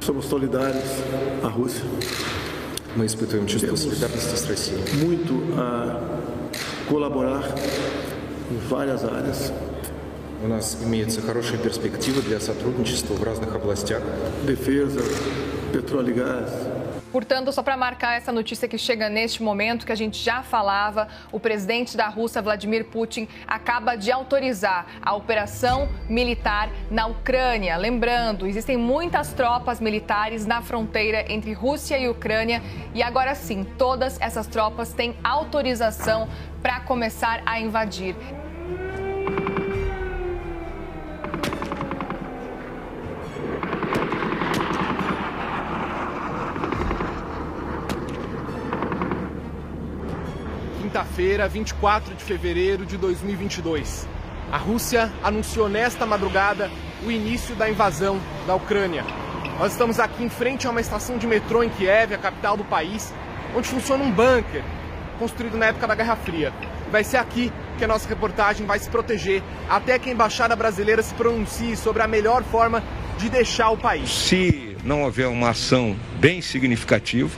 Somos solidários à Rússia. Мы испытываем чувство солидарности с Россией. Muito a colaborar em várias áreas. У нас имеются хорошие перспективы для сотрудничества в разных областях. Defesa, petróleo e gás, Portanto, só para marcar essa notícia que chega neste momento, que a gente já falava, o presidente da Rússia, Vladimir Putin, acaba de autorizar a operação militar na Ucrânia. Lembrando, existem muitas tropas militares na fronteira entre Rússia e Ucrânia e agora sim, todas essas tropas têm autorização para começar a invadir. Quinta-feira, 24 de fevereiro de 2022. A Rússia anunciou nesta madrugada o início da invasão da Ucrânia. Nós estamos aqui em frente a uma estação de metrô em Kiev, a capital do país, onde funciona um bunker construído na época da Guerra Fria. Vai ser aqui que a nossa reportagem vai se proteger até que a embaixada brasileira se pronuncie sobre a melhor forma de deixar o país. Se não houver uma ação bem significativa,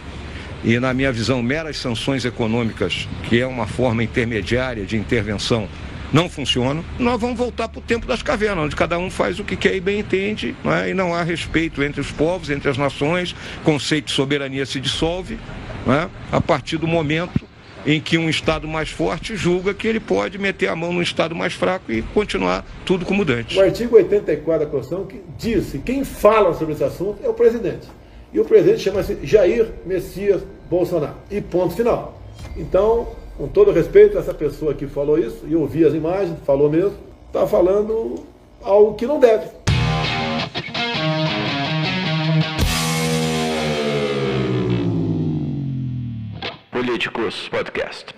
e, na minha visão, meras sanções econômicas, que é uma forma intermediária de intervenção, não funcionam, nós vamos voltar para o tempo das cavernas, onde cada um faz o que quer e bem entende, não é? e não há respeito entre os povos, entre as nações, conceito de soberania se dissolve não é? a partir do momento em que um Estado mais forte julga que ele pode meter a mão no Estado mais fraco e continuar tudo como antes. O artigo 84 da Constituição diz que quem fala sobre esse assunto é o presidente. E o presidente chama-se Jair Messias Bolsonaro. E ponto final. Então, com todo respeito, essa pessoa que falou isso, e eu vi as imagens, falou mesmo, está falando algo que não deve. Políticos Podcast.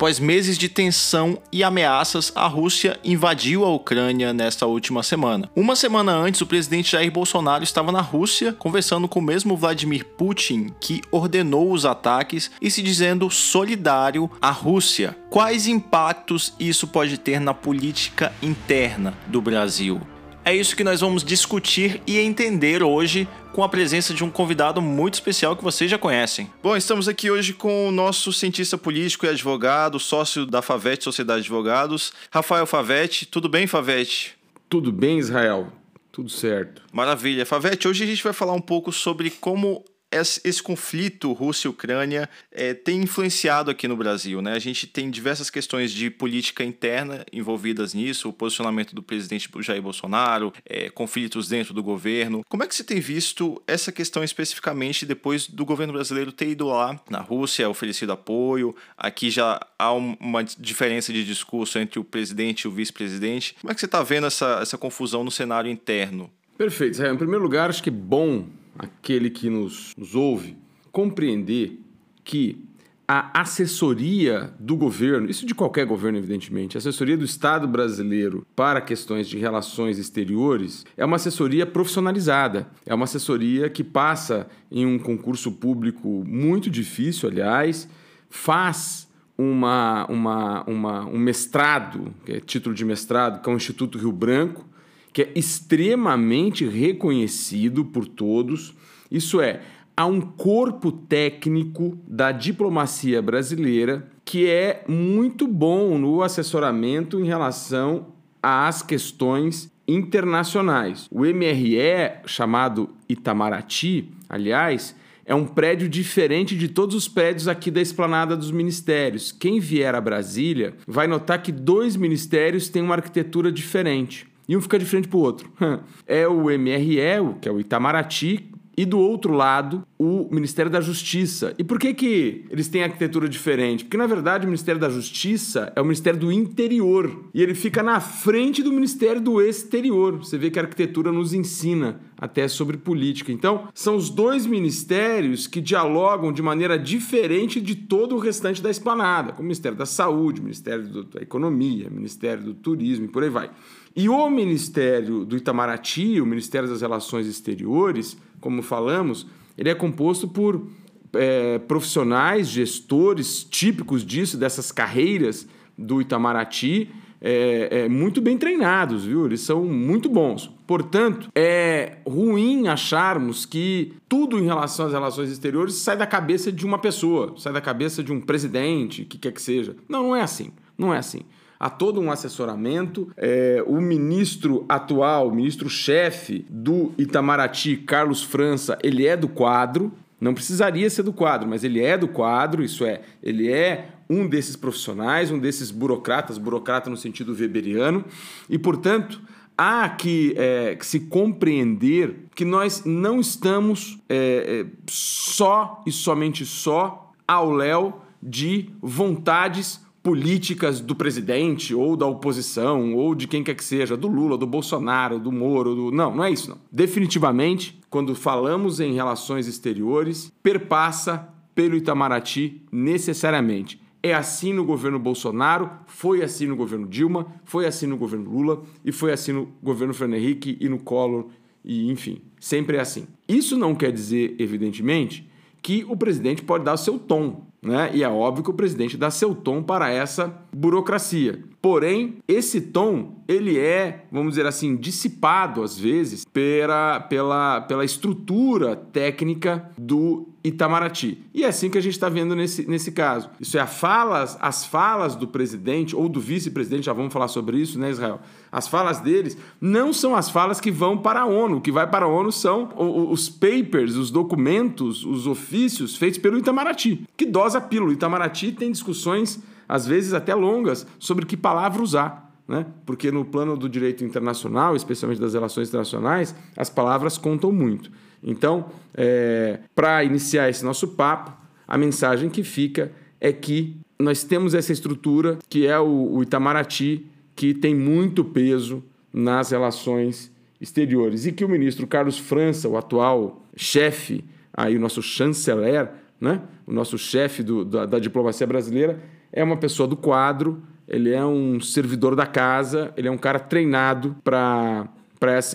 Após meses de tensão e ameaças, a Rússia invadiu a Ucrânia nesta última semana. Uma semana antes, o presidente Jair Bolsonaro estava na Rússia conversando com o mesmo Vladimir Putin, que ordenou os ataques e se dizendo solidário à Rússia. Quais impactos isso pode ter na política interna do Brasil? É isso que nós vamos discutir e entender hoje com a presença de um convidado muito especial que vocês já conhecem. Bom, estamos aqui hoje com o nosso cientista político e advogado, sócio da Favete Sociedade de Advogados, Rafael Favete. Tudo bem, Favete? Tudo bem, Israel? Tudo certo. Maravilha. Favete, hoje a gente vai falar um pouco sobre como esse conflito Rússia e Ucrânia é, tem influenciado aqui no Brasil. Né? A gente tem diversas questões de política interna envolvidas nisso, o posicionamento do presidente Jair Bolsonaro, é, conflitos dentro do governo. Como é que você tem visto essa questão especificamente depois do governo brasileiro ter ido lá na Rússia, oferecido apoio? Aqui já há uma diferença de discurso entre o presidente e o vice-presidente. Como é que você está vendo essa, essa confusão no cenário interno? Perfeito. Em primeiro lugar, acho que é bom aquele que nos, nos ouve, compreender que a assessoria do governo, isso de qualquer governo, evidentemente, a assessoria do Estado brasileiro para questões de relações exteriores é uma assessoria profissionalizada, é uma assessoria que passa em um concurso público muito difícil, aliás, faz uma, uma, uma, um mestrado, que é título de mestrado, que é o Instituto Rio Branco, que é extremamente reconhecido por todos. Isso é, há um corpo técnico da diplomacia brasileira que é muito bom no assessoramento em relação às questões internacionais. O MRE, chamado Itamaraty, aliás, é um prédio diferente de todos os prédios aqui da esplanada dos ministérios. Quem vier a Brasília vai notar que dois ministérios têm uma arquitetura diferente e um fica de frente para o outro. É o MRE, que é o Itamaraty, e do outro lado, o Ministério da Justiça. E por que, que eles têm arquitetura diferente? Porque, na verdade, o Ministério da Justiça é o Ministério do Interior. E ele fica na frente do Ministério do Exterior. Você vê que a arquitetura nos ensina até sobre política. Então, são os dois ministérios que dialogam de maneira diferente de todo o restante da esplanada, como o Ministério da Saúde, o Ministério da Economia, o Ministério do Turismo e por aí vai. E o Ministério do Itamaraty, o Ministério das Relações Exteriores, como falamos, ele é composto por é, profissionais, gestores típicos disso, dessas carreiras do Itamaraty, é, é, muito bem treinados, viu? Eles são muito bons. Portanto, é ruim acharmos que tudo em relação às relações exteriores sai da cabeça de uma pessoa, sai da cabeça de um presidente, que quer que seja. Não, não é assim. Não é assim há todo um assessoramento. É, o ministro atual, o ministro-chefe do Itamaraty, Carlos França, ele é do quadro. Não precisaria ser do quadro, mas ele é do quadro, isso é, ele é um desses profissionais, um desses burocratas, burocrata no sentido weberiano, e, portanto, há que, é, que se compreender que nós não estamos é, é só e somente só ao léu de vontades políticas do presidente ou da oposição ou de quem quer que seja, do Lula, do Bolsonaro, do Moro, do... não, não é isso não. Definitivamente, quando falamos em relações exteriores, perpassa pelo Itamaraty necessariamente. É assim no governo Bolsonaro, foi assim no governo Dilma, foi assim no governo Lula e foi assim no governo Fernando Henrique e no Collor e enfim, sempre é assim. Isso não quer dizer, evidentemente, que o presidente pode dar seu tom, né? E é óbvio que o presidente dá seu tom para essa burocracia. Porém, esse tom, ele é, vamos dizer assim, dissipado às vezes pela, pela, pela estrutura técnica do Itamaraty. E é assim que a gente está vendo nesse, nesse caso. Isso é falas, as falas do presidente ou do vice-presidente, já vamos falar sobre isso, né, Israel? As falas deles não são as falas que vão para a ONU. O que vai para a ONU são os papers, os documentos, os ofícios feitos pelo Itamaraty, que dosa pílula. O Itamaraty tem discussões às vezes até longas, sobre que palavra usar. Né? Porque no plano do direito internacional, especialmente das relações internacionais, as palavras contam muito. Então, é, para iniciar esse nosso papo, a mensagem que fica é que nós temos essa estrutura que é o, o Itamaraty, que tem muito peso nas relações exteriores e que o ministro Carlos França, o atual chefe, aí o nosso chanceler, né? o nosso chefe da, da diplomacia brasileira, é uma pessoa do quadro, ele é um servidor da casa, ele é um cara treinado para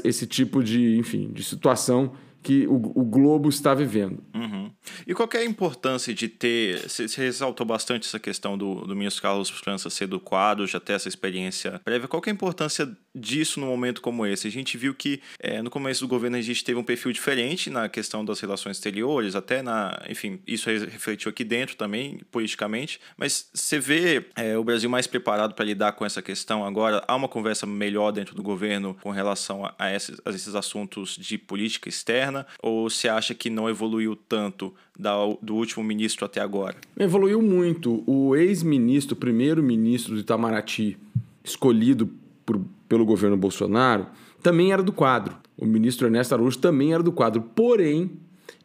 esse tipo de, enfim, de situação que o, o globo está vivendo. Uhum. E qual é a importância de ter. Você ressaltou bastante essa questão do, do Carlos França ser do quadro, já ter essa experiência prévia. Qual é a importância disso num momento como esse? A gente viu que é, no começo do governo a gente teve um perfil diferente na questão das relações exteriores, até na. Enfim, isso refletiu aqui dentro também, politicamente. Mas você vê é, o Brasil mais preparado para lidar com essa questão agora? Há uma conversa melhor dentro do governo com relação a, a, esses, a esses assuntos de política externa? ou você acha que não evoluiu tanto da, do último ministro até agora? Evoluiu muito. O ex-ministro, primeiro-ministro do Itamaraty, escolhido por, pelo governo Bolsonaro, também era do quadro. O ministro Ernesto Araújo também era do quadro. Porém,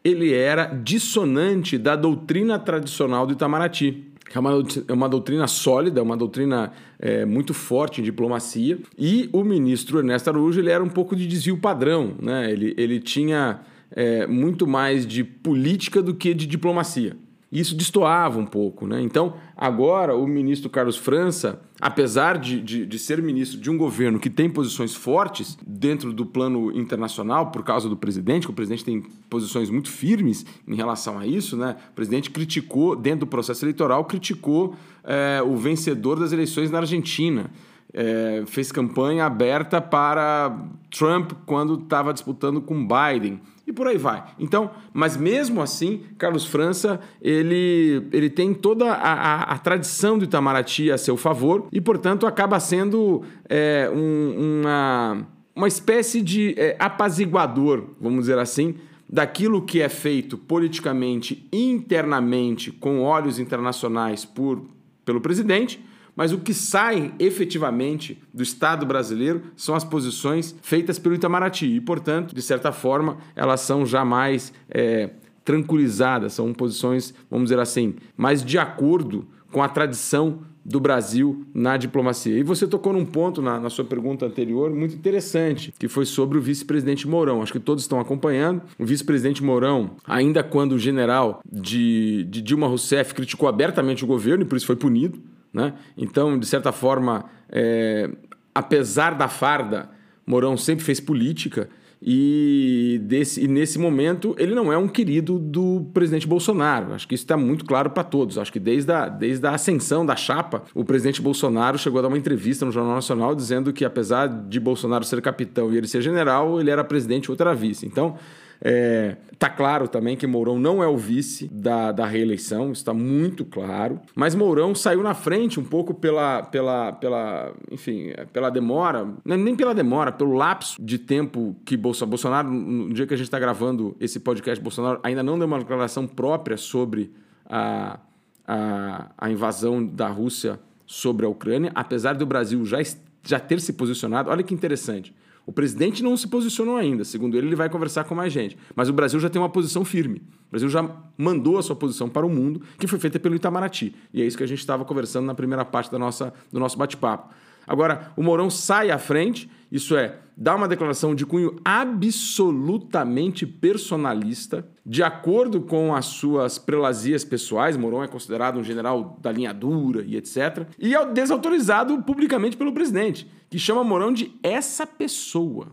ele era dissonante da doutrina tradicional do Itamaraty é uma, é uma doutrina sólida, é uma doutrina é, muito forte em diplomacia. E o ministro Ernesto Araújo ele era um pouco de desvio padrão, né? ele, ele tinha é, muito mais de política do que de diplomacia. Isso destoava um pouco. Né? Então, agora, o ministro Carlos França, apesar de, de, de, ser ministro de um governo que tem posições fortes dentro do plano internacional, por causa do presidente, que o presidente tem posições muito firmes em relação a isso, né? o presidente criticou, dentro do processo eleitoral, criticou é, o vencedor das eleições na Argentina. É, fez campanha aberta para Trump quando estava disputando com Biden e por aí vai. Então, mas mesmo assim, Carlos França, ele, ele tem toda a, a, a tradição do Itamaraty a seu favor e, portanto, acaba sendo é, um, uma, uma espécie de é, apaziguador, vamos dizer assim, daquilo que é feito politicamente, internamente, com olhos internacionais por, pelo presidente mas o que sai efetivamente do Estado brasileiro são as posições feitas pelo Itamaraty. E, portanto, de certa forma, elas são jamais é, tranquilizadas, são posições, vamos dizer assim, mais de acordo com a tradição do Brasil na diplomacia. E você tocou num ponto na, na, sua pergunta anterior muito interessante, que foi sobre o vice-presidente Mourão. Acho que todos estão acompanhando. O vice-presidente Mourão, ainda quando o general de, de Dilma Rousseff criticou abertamente o governo e por isso foi punido, né? Então, de certa forma, é, apesar da farda, Mourão sempre fez política E, desse, e nesse momento ele não é um querido do presidente Bolsonaro. Acho que isso está muito claro para todos. Acho que desde a, desde a ascensão da chapa, o presidente Bolsonaro chegou a dar uma entrevista no Jornal Nacional dizendo que, apesar de Bolsonaro ser capitão e ele ser general, ele era presidente outra vice. Então, é, tá claro também que Mourão não é o vice da, da reeleição, está muito claro. Mas Mourão saiu na frente um pouco pela, pela, pela enfim, pela demora, é nem pela demora, pelo lapso de tempo que Bolsonaro, Bolsonaro no dia que a gente está gravando esse podcast, Bolsonaro ainda não deu uma declaração própria sobre a, a, a invasão da Rússia sobre a Ucrânia, apesar do Brasil já, já ter se posicionado. Olha que interessante. O presidente não se posicionou ainda. Segundo ele, ele vai conversar com mais gente. Mas o Brasil já tem uma posição firme. O Brasil já mandou a sua posição para o mundo, que foi feita pelo Itamaraty. E é isso que a gente estava conversando na primeira parte da nossa, do nosso bate-papo. Agora, o Mourão sai à frente, isso é, dá uma declaração de cunho absolutamente personalista, de acordo com as suas prelazias pessoais. Mourão é considerado um general da linha dura e etc. E é desautorizado publicamente pelo presidente, que chama Mourão de essa pessoa.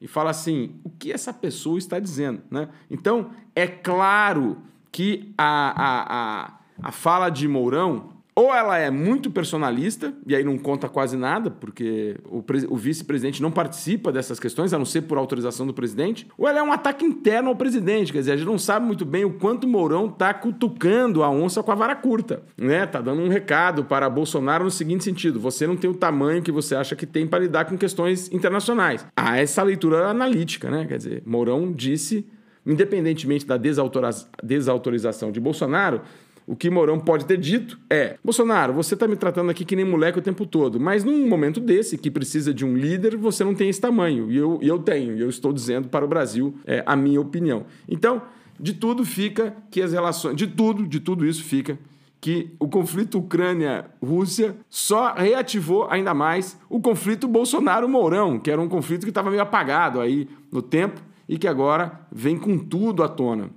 E fala assim: o que essa pessoa está dizendo? Né? Então, é claro que a, a, a, a fala de Mourão ou ela é muito personalista, e aí não conta quase nada, porque o, o vice-presidente não participa dessas questões, a não ser por autorização do presidente, ou ela é um ataque interno ao presidente, quer dizer, a gente não sabe muito bem o quanto o Mourão está cutucando a onça com a vara curta, né? Tá dando um recado para Bolsonaro no seguinte sentido: você não tem o tamanho que você acha que tem para lidar com questões internacionais. Há essa leitura analítica, né? Quer dizer, Mourão disse, independentemente da desautorização de Bolsonaro, o que Mourão pode ter dito é: Bolsonaro, você está me tratando aqui que nem moleque o tempo todo, mas num momento desse, que precisa de um líder, você não tem esse tamanho. E eu, eu tenho, e eu estou dizendo para o Brasil é, a minha opinião. Então, de tudo fica que as relações. De tudo, de tudo isso fica que o conflito Ucrânia-Rússia só reativou ainda mais o conflito Bolsonaro-Mourão, que era um conflito que estava meio apagado aí no tempo e que agora vem com tudo à tona.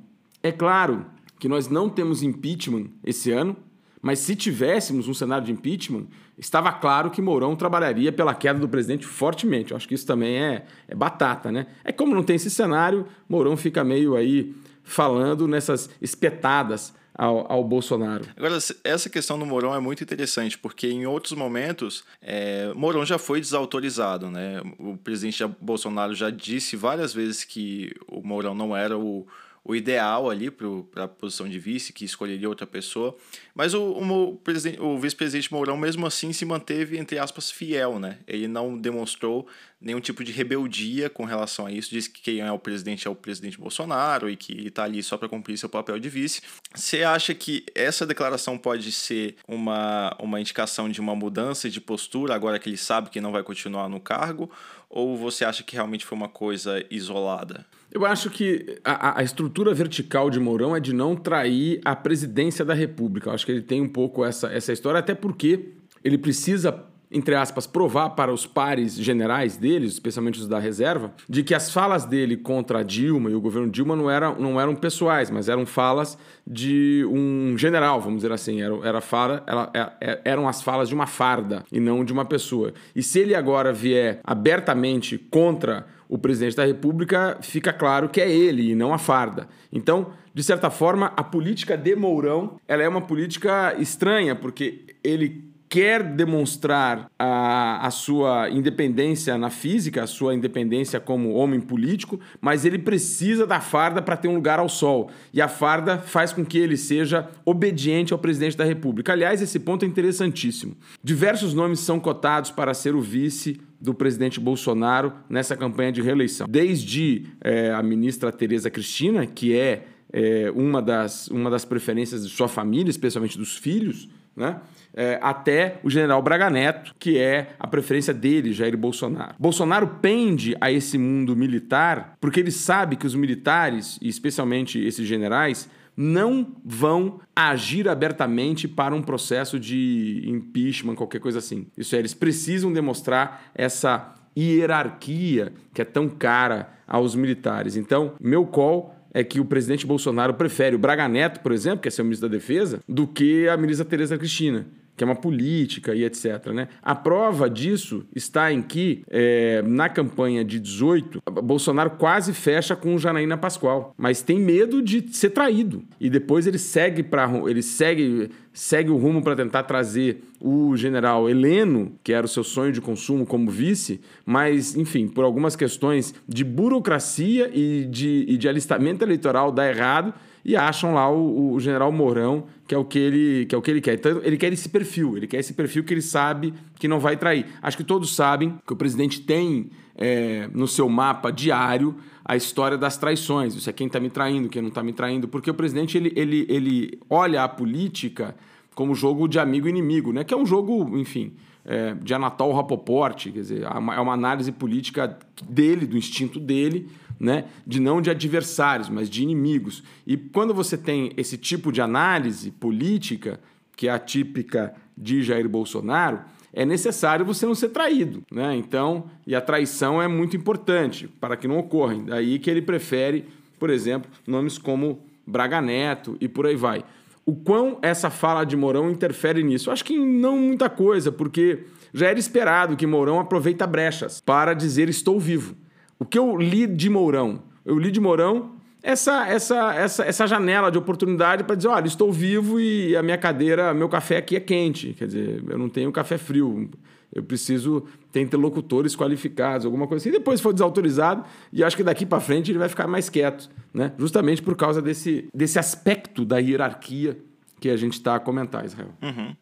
É claro que nós não temos impeachment esse ano, mas se tivéssemos um cenário de impeachment, estava claro que Mourão trabalharia pela queda do presidente fortemente. Eu acho que isso também é, é batata, né? É como não tem esse cenário, Mourão fica meio aí falando nessas espetadas ao, ao, Bolsonaro. Agora, essa questão do Mourão é muito interessante, porque em outros momentos, é, Mourão já foi desautorizado. Né? O presidente Bolsonaro já disse várias vezes que o Mourão não era o o ideal ali para a posição de vice, que escolheria outra pessoa. Mas o, o, o vice-presidente Mourão, mesmo assim, se manteve, entre aspas, fiel, né? Ele não demonstrou nenhum tipo de rebeldia com relação a isso, disse que quem é o presidente é o presidente Bolsonaro e que ele está ali só para cumprir seu papel de vice. Você acha que essa declaração pode ser uma, uma indicação de uma mudança de postura, agora que ele sabe que não vai continuar no cargo? Ou você acha que realmente foi uma coisa isolada? Eu acho que a, a, estrutura vertical de Mourão é de não trair a presidência da República. Eu acho que ele tem um pouco essa, essa história, até porque ele precisa entre aspas, provar para os pares generais deles, especialmente os da reserva, de que as falas dele contra Dilma e o governo Dilma não eram, não eram pessoais, mas eram falas de um general, vamos dizer assim. Era, era fala, era, é, é, eram as falas de uma farda e não de uma pessoa. E se ele agora vier abertamente contra o presidente da República, fica claro que é ele e não a farda. Então, de certa forma, a política de Mourão ela é uma política estranha, porque ele quer demonstrar a, a sua independência na física, a sua independência como homem político, mas ele precisa da farda para ter um lugar ao sol. E a farda faz com que ele seja obediente ao presidente da República. Aliás, esse ponto é interessantíssimo. Diversos nomes são cotados para ser o vice do presidente Bolsonaro nessa campanha de reeleição. Desde é, a ministra Tereza Cristina, que é, é uma, das, uma das preferências de sua família, especialmente dos filhos, né? É, até o general Braga Neto, que é a preferência dele, Jair Bolsonaro. Bolsonaro pende a esse mundo militar porque ele sabe que os militares, e especialmente esses generais, não vão agir abertamente para um processo de impeachment, qualquer coisa assim. Isso é, eles precisam demonstrar essa hierarquia que é tão cara aos militares. Então, meu call é que o presidente Bolsonaro prefere o Braga Neto, por exemplo, que é seu ministro da Defesa, do que a ministra Tereza Cristina. Que é uma política e etc. Né? A prova disso está em que, é, na campanha de 18, Bolsonaro quase fecha com o Janaína Pascoal, mas tem medo de ser traído. E depois ele segue para ele segue segue o rumo para tentar trazer o general Heleno, que era o seu sonho de consumo como vice, mas, enfim, por algumas questões de burocracia e de, e de alistamento eleitoral dá errado e acham lá o, o, general Mourão, que é o que ele, que é o que ele quer. Então, ele quer esse perfil, ele quer esse perfil que ele sabe que não vai trair. Acho que todos sabem que o presidente tem é, no seu mapa diário a história das traições. Isso é quem está me traindo, quem não está me traindo, porque o presidente ele, ele, ele olha a política como jogo de amigo inimigo, né? Que é um jogo, enfim, é, de Anatol Rapoport, quer dizer, é uma análise política dele, do instinto dele, né? De não de adversários, mas de inimigos. E quando você tem esse tipo de análise política, que é a típica de Jair Bolsonaro, é necessário você não ser traído, né? Então, e a traição é muito importante para que não ocorra. Daí que ele prefere, por exemplo, nomes como Braga Neto e por aí vai. O quão essa fala de Mourão interfere nisso? Acho que não muita coisa, porque já era esperado que Mourão aproveita brechas para dizer estou vivo. O que eu li de Mourão? Eu li de Mourão essa, essa, essa, essa janela de oportunidade para dizer, olha, estou vivo e a minha cadeira, meu café aqui é quente. Quer dizer, eu não tenho café frio. Eu preciso ter interlocutores qualificados, alguma coisa assim. Depois foi desautorizado e acho que daqui para frente ele vai ficar mais quieto, né? Justamente por causa desse, desse aspecto da hierarquia que a gente está a comentar, Israel. Uhum.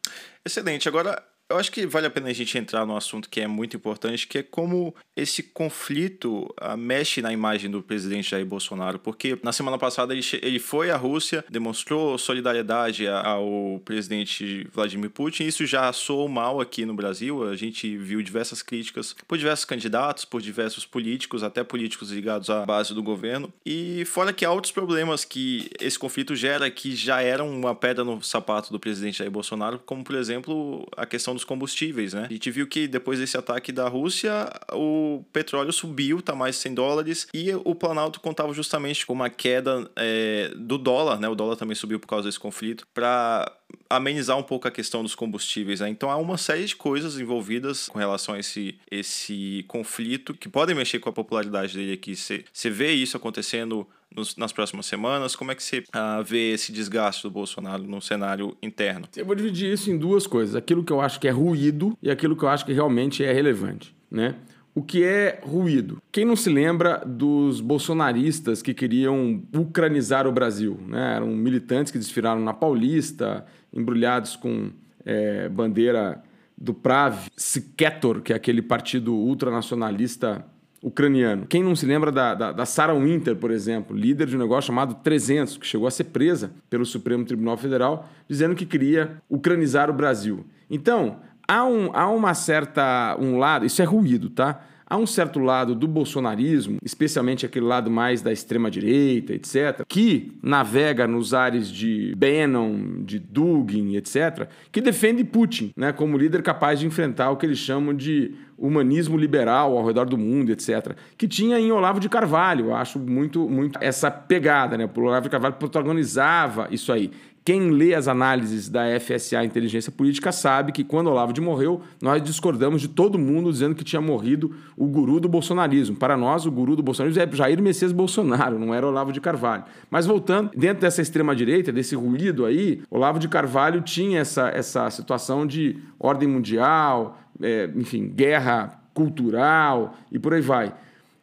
Excelente. Agora, eu acho que vale a pena a gente entrar no assunto que é muito importante, que é como esse conflito uh, mexe na imagem do presidente Jair Bolsonaro, porque na semana passada ele, ele foi à Rússia, demonstrou solidariedade ao presidente Vladimir Putin, isso já soou mal aqui no Brasil, a gente viu diversas críticas por diversos candidatos, por diversos políticos, até políticos ligados à base do governo, e fora que há outros problemas que esse conflito gera que já eram uma pedra no sapato do presidente Jair Bolsonaro, como por exemplo a questão dos combustíveis, né? A gente viu que depois desse ataque da Rússia, o petróleo subiu, tá mais de 100 dólares, e o Planalto contava justamente com uma queda é, do dólar, né? O dólar também subiu por causa desse conflito, para amenizar um pouco a questão dos combustíveis. Né? Então há uma série de coisas envolvidas com relação a esse, esse conflito que podem mexer com a popularidade dele aqui. Você vê isso acontecendo nos, nas próximas semanas? Como é que você uh, vê esse desgaste do Bolsonaro no cenário interno? Eu vou dividir isso em duas coisas: aquilo que eu acho que é ruído e aquilo que eu acho que realmente é relevante. Né? O que é ruído? Quem não se lembra dos bolsonaristas que queriam ucranizar o Brasil? Né? Eram militantes que desfilaram na Paulista, embrulhados com é, bandeira do Prav, Siketor, que é aquele partido ultranacionalista ucraniano. Quem não se lembra da, da, da Sarah Winter, por exemplo, líder de um negócio chamado 300, que chegou a ser presa pelo Supremo Tribunal Federal, dizendo que queria ucranizar o Brasil. Então, há, um, há uma certa. um lado, isso é ruído, tá? Há um certo lado do bolsonarismo, especialmente aquele lado mais da extrema-direita, etc., que navega nos ares de Bannon, de Dugin, etc., que defende Putin né, como líder capaz de enfrentar o que eles chamam de humanismo liberal ao redor do mundo, etc. Que tinha em Olavo de Carvalho, eu acho muito, muito essa pegada, né? O Olavo de Carvalho protagonizava isso aí. Quem lê as análises da FSA Inteligência Política sabe que quando Olavo de morreu, nós discordamos de todo mundo dizendo que tinha morrido o guru do bolsonarismo. Para nós, o guru do bolsonarismo é Jair Messias Bolsonaro, não era Olavo de Carvalho. Mas voltando, dentro dessa extrema-direita, desse ruído aí, Olavo de Carvalho tinha essa, essa situação de ordem mundial, é, enfim, guerra cultural e por aí vai.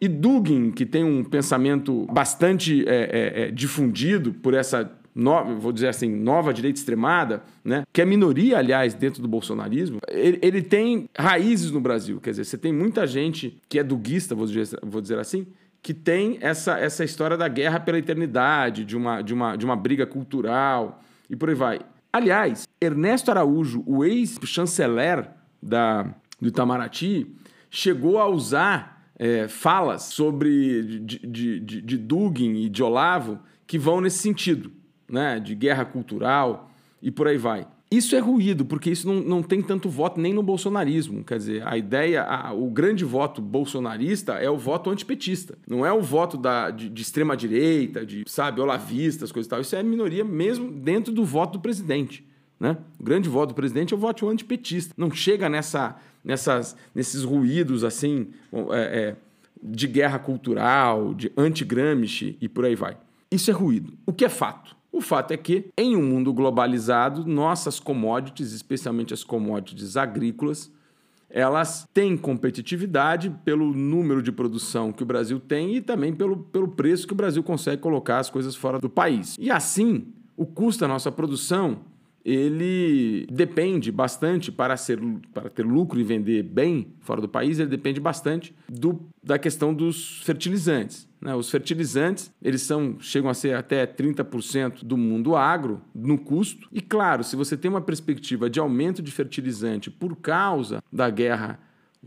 E Dugin, que tem um pensamento bastante é, é, é difundido por essa no, vou dizer assim, nova direita extremada, né? que é minoria, aliás, dentro do bolsonarismo, ele, ele, tem raízes no Brasil. Quer dizer, você tem muita gente que é duguista, vou dizer, vou dizer assim, que tem essa, essa história da guerra pela eternidade, de uma, de, uma, de uma briga cultural e por aí vai. Aliás, Ernesto Araújo, o ex-chanceler da, do Itamaraty, chegou a usar é, falas sobre de, de, de, de Dugin e de Olavo que vão nesse sentido né, de guerra cultural e por aí vai. Isso é ruído, porque isso não, não tem tanto voto nem no bolsonarismo. Quer dizer, a ideia, a, o grande voto bolsonarista é o voto antipetista. Não é o voto da, de, de extrema-direita, de, sabe, olavistas, coisas e tal. Isso é minoria mesmo dentro do voto do presidente. Né? O grande voto do presidente é o voto antipetista. Não chega nessa, nessas, nesses ruídos assim é, é, de guerra cultural, de anti-Gramsci e por aí vai. Isso é ruído. O que é fato? O fato é que, em um mundo globalizado, nossas commodities, especialmente as commodities agrícolas, elas têm competitividade pelo número de produção que o Brasil tem e também pelo, pelo preço que o Brasil consegue colocar as coisas fora do país. E assim, o custo da nossa produção ele depende bastante para ser para ter lucro e vender bem fora do país, ele depende bastante do, da questão dos fertilizantes. Né? Os fertilizantes eles são chegam a ser até 30% do mundo agro no custo. E claro, se você tem uma perspectiva de aumento de fertilizante por causa da guerra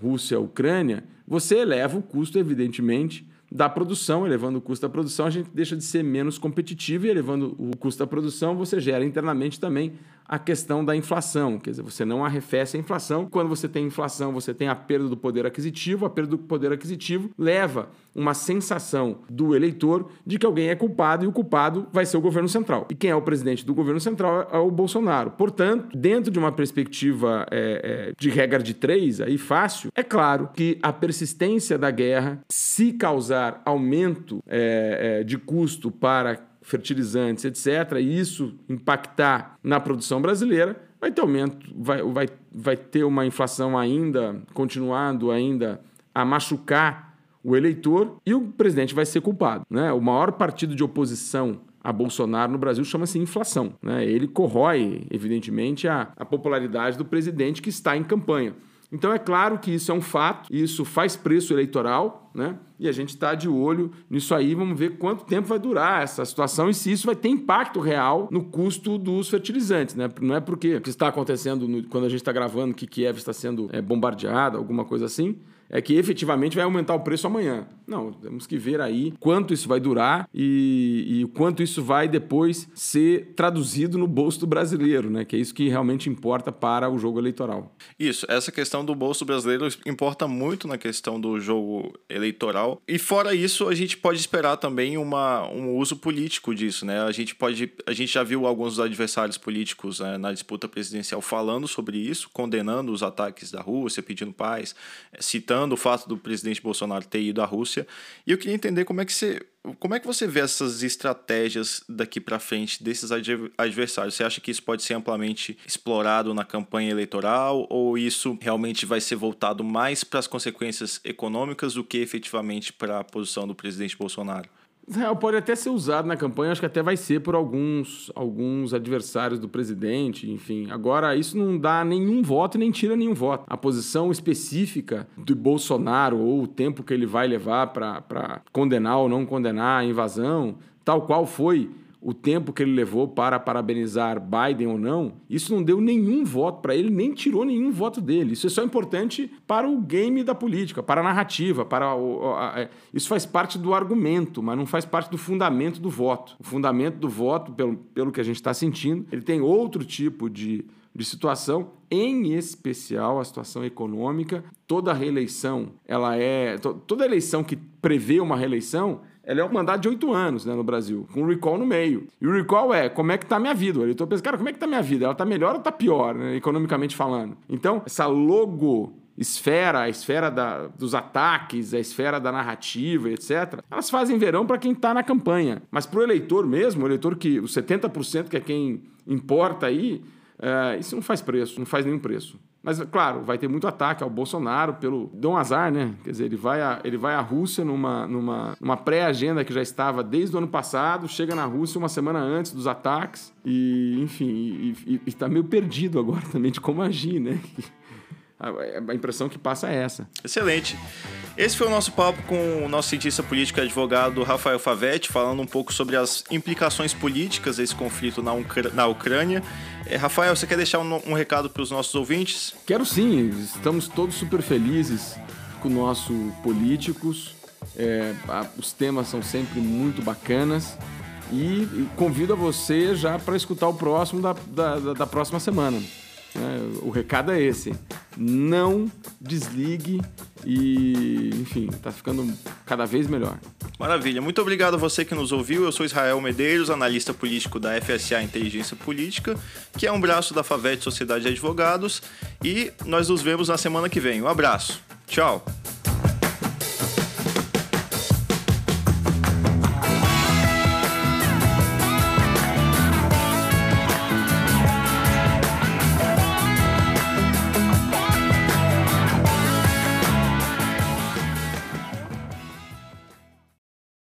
Rússia-Ucrânia, você eleva o custo, evidentemente, da produção, elevando o custo da produção, a gente deixa de ser menos competitivo e elevando o custo da produção, você gera internamente também a questão da inflação, quer dizer, você não arrefece a inflação. Quando você tem inflação, você tem a perda do poder aquisitivo, a perda do poder aquisitivo leva uma sensação do eleitor de que alguém é culpado e o culpado vai ser o governo central. E quem é o presidente do governo central é o Bolsonaro. Portanto, dentro de uma perspectiva é, é, de regra de três, aí fácil, é claro que a persistência da guerra, se causar aumento é, é de custo para fertilizantes, etc., e isso impactar na produção brasileira, vai ter aumento, vai, vai, vai ter uma inflação ainda, continuando ainda a machucar o eleitor e o presidente vai ser culpado. Né? O maior partido de oposição a Bolsonaro no Brasil chama-se inflação. Né? Ele corrói, evidentemente, a, a popularidade do presidente que está em campanha. Então é claro que isso é um fato, isso faz preço eleitoral, né? E a gente está de olho nisso aí, vamos ver quanto tempo vai durar essa situação e se isso vai ter impacto real no custo dos fertilizantes, né? Não é porque o que está acontecendo no, quando a gente está gravando que Kiev está sendo é, bombardeada, alguma coisa assim, é que efetivamente vai aumentar o preço amanhã. Não, temos que ver aí quanto isso vai durar e, e quanto isso vai depois ser traduzido no bolso do brasileiro, né? Que é isso que realmente importa para o jogo eleitoral. Isso, essa questão do bolso brasileiro importa muito na questão do jogo eleitoral. E fora isso, a gente pode esperar também uma, um uso político disso, né? A gente pode, a gente já viu alguns adversários políticos né, na disputa presidencial falando sobre isso, condenando os ataques da Rússia, pedindo paz, citando o fato do presidente Bolsonaro ter ido à Rússia. E eu queria entender como é que você, como é que você vê essas estratégias daqui para frente desses adversários. Você acha que isso pode ser amplamente explorado na campanha eleitoral ou isso realmente vai ser voltado mais para as consequências econômicas do que efetivamente para a posição do presidente Bolsonaro? Israel pode até ser usado na campanha, acho que até vai ser por alguns, alguns adversários do presidente, enfim. Agora, isso não dá nenhum voto e nem tira nenhum voto. A posição específica do Bolsonaro ou o tempo que ele vai levar para condenar ou não condenar a invasão, tal qual foi o tempo que ele levou para parabenizar Biden ou não, isso não deu nenhum voto para ele, nem tirou nenhum voto dele. Isso é só importante para o game da política, para a narrativa, para o, a, a, é, isso faz parte do argumento, mas não faz parte do fundamento do voto. O fundamento do voto, pelo, pelo que a gente está sentindo, ele tem outro tipo de, de situação, em especial a situação econômica. Toda reeleição, ela é toda eleição que prevê uma reeleição, ela é um mandato de oito anos né, no Brasil, com recall no meio. E o recall é como é que tá a minha vida. O eleitor pensa, cara, como é que tá a minha vida? Ela tá melhor ou tá pior, né, economicamente falando? Então, essa logo esfera, a esfera da, dos ataques, a esfera da narrativa, etc., elas fazem verão para quem está na campanha. Mas para o eleitor mesmo, o eleitor que, os 70% que é quem importa aí, é, isso não faz preço, não faz nenhum preço. Mas, claro, vai ter muito ataque ao Bolsonaro pelo. Dão azar, né? Quer dizer, ele vai, a, ele vai à Rússia numa, numa, numa pré-agenda que já estava desde o ano passado, chega na Rússia uma semana antes dos ataques, e, enfim, e está meio perdido agora também de como agir, né? A, a impressão que passa é essa. Excelente. Esse foi o nosso papo com o nosso cientista político e advogado Rafael Favetti, falando um pouco sobre as implicações políticas desse conflito na, Ucr na Ucrânia. É, Rafael, você quer deixar um, um recado para os nossos ouvintes? Quero sim, estamos todos super felizes com o nosso políticos. É, a, os temas são sempre muito bacanas. E, e convido a você já para escutar o próximo da, da, da próxima semana. É, o recado é esse: não desligue e, enfim, tá ficando cada vez melhor. Maravilha. Muito obrigado a você que nos ouviu. Eu sou Israel Medeiros, analista político da FSA Inteligência Política, que é um braço da FAVET Sociedade de Advogados. E nós nos vemos na semana que vem. Um abraço. Tchau.